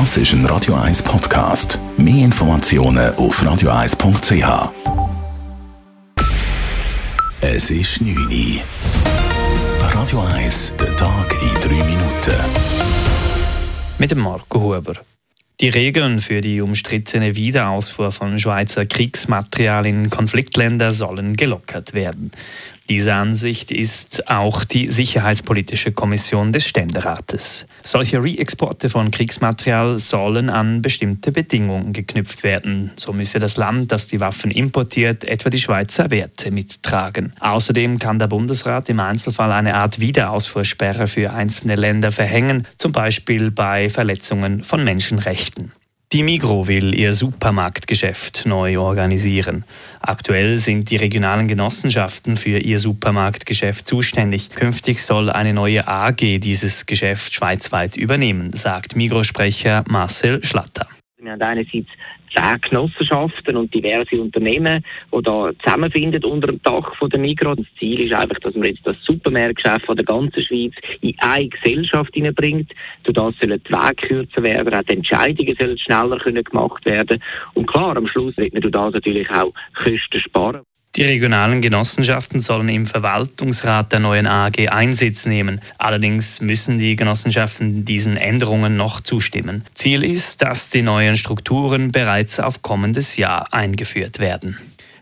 Das ist ein Radio 1 Podcast. Mehr Informationen auf radio1.ch. Es ist 9 Uhr. Radio 1, der Tag in 3 Minuten. Mit dem Marco Huber. Die Regeln für die umstrittene Wiederausfuhr von Schweizer Kriegsmaterial in Konfliktländer sollen gelockert werden. Diese Ansicht ist auch die Sicherheitspolitische Kommission des Ständerates. Solche Re-Exporte von Kriegsmaterial sollen an bestimmte Bedingungen geknüpft werden. So müsse das Land, das die Waffen importiert, etwa die Schweizer Werte mittragen. Außerdem kann der Bundesrat im Einzelfall eine Art Wiederausfuhrsperre für einzelne Länder verhängen, zum Beispiel bei Verletzungen von Menschenrechten. Die Migro will ihr Supermarktgeschäft neu organisieren. Aktuell sind die regionalen Genossenschaften für ihr Supermarktgeschäft zuständig. Künftig soll eine neue AG dieses Geschäft schweizweit übernehmen, sagt Migro-Sprecher Marcel Schlatter. Wir haben einerseits zehn Genossenschaften und diverse Unternehmen, die da zusammenfinden unter dem Dach von der Migros. Das Ziel ist einfach, dass man jetzt das Supermarktgeschäft von der ganzen Schweiz in eine Gesellschaft hineinbringt. Durch das sollen die Wege kürzer werden, auch die Entscheidungen sollen schneller gemacht werden. Und klar, am Schluss wird man durch das natürlich auch Kosten sparen. Die regionalen Genossenschaften sollen im Verwaltungsrat der neuen AG Einsitz nehmen. Allerdings müssen die Genossenschaften diesen Änderungen noch zustimmen. Ziel ist, dass die neuen Strukturen bereits auf kommendes Jahr eingeführt werden.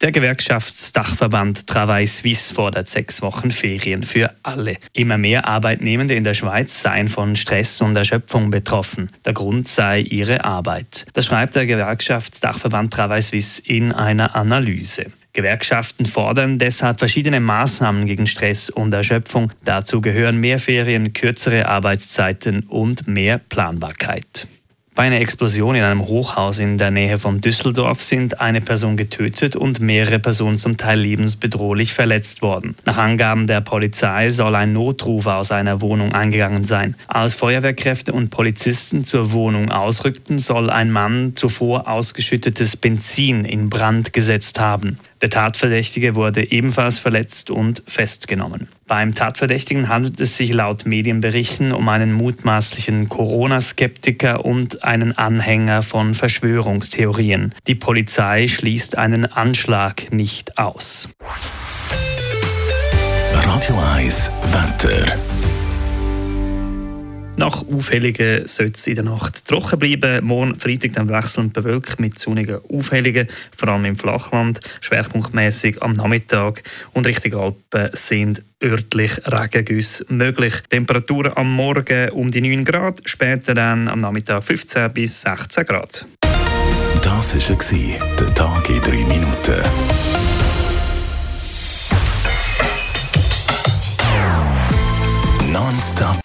Der Gewerkschaftsdachverband Travail Suisse fordert sechs Wochen Ferien für alle. Immer mehr Arbeitnehmende in der Schweiz seien von Stress und Erschöpfung betroffen. Der Grund sei ihre Arbeit. Das schreibt der Gewerkschaftsdachverband Travail Suisse in einer Analyse. Gewerkschaften fordern deshalb verschiedene Maßnahmen gegen Stress und Erschöpfung. Dazu gehören mehr Ferien, kürzere Arbeitszeiten und mehr Planbarkeit. Bei einer Explosion in einem Hochhaus in der Nähe von Düsseldorf sind eine Person getötet und mehrere Personen zum Teil lebensbedrohlich verletzt worden. Nach Angaben der Polizei soll ein Notruf aus einer Wohnung eingegangen sein. Als Feuerwehrkräfte und Polizisten zur Wohnung ausrückten, soll ein Mann zuvor ausgeschüttetes Benzin in Brand gesetzt haben. Der Tatverdächtige wurde ebenfalls verletzt und festgenommen. Beim Tatverdächtigen handelt es sich laut Medienberichten um einen mutmaßlichen Corona-Skeptiker und einen Anhänger von Verschwörungstheorien. Die Polizei schließt einen Anschlag nicht aus. Radio 1, Wetter. Nach Aufhellungen soll es in der Nacht trocken bleiben. Morgen Freitag dann wechselnd bewölkt mit sonnigen Aufhellungen, vor allem im Flachland, schwerpunktmäßig am Nachmittag und Richtung Alpen sind örtlich Regengüsse möglich. Temperaturen am Morgen um die 9 Grad, später dann am Nachmittag 15 bis 16 Grad. Das war der Tag in 3 Minuten. Nonstop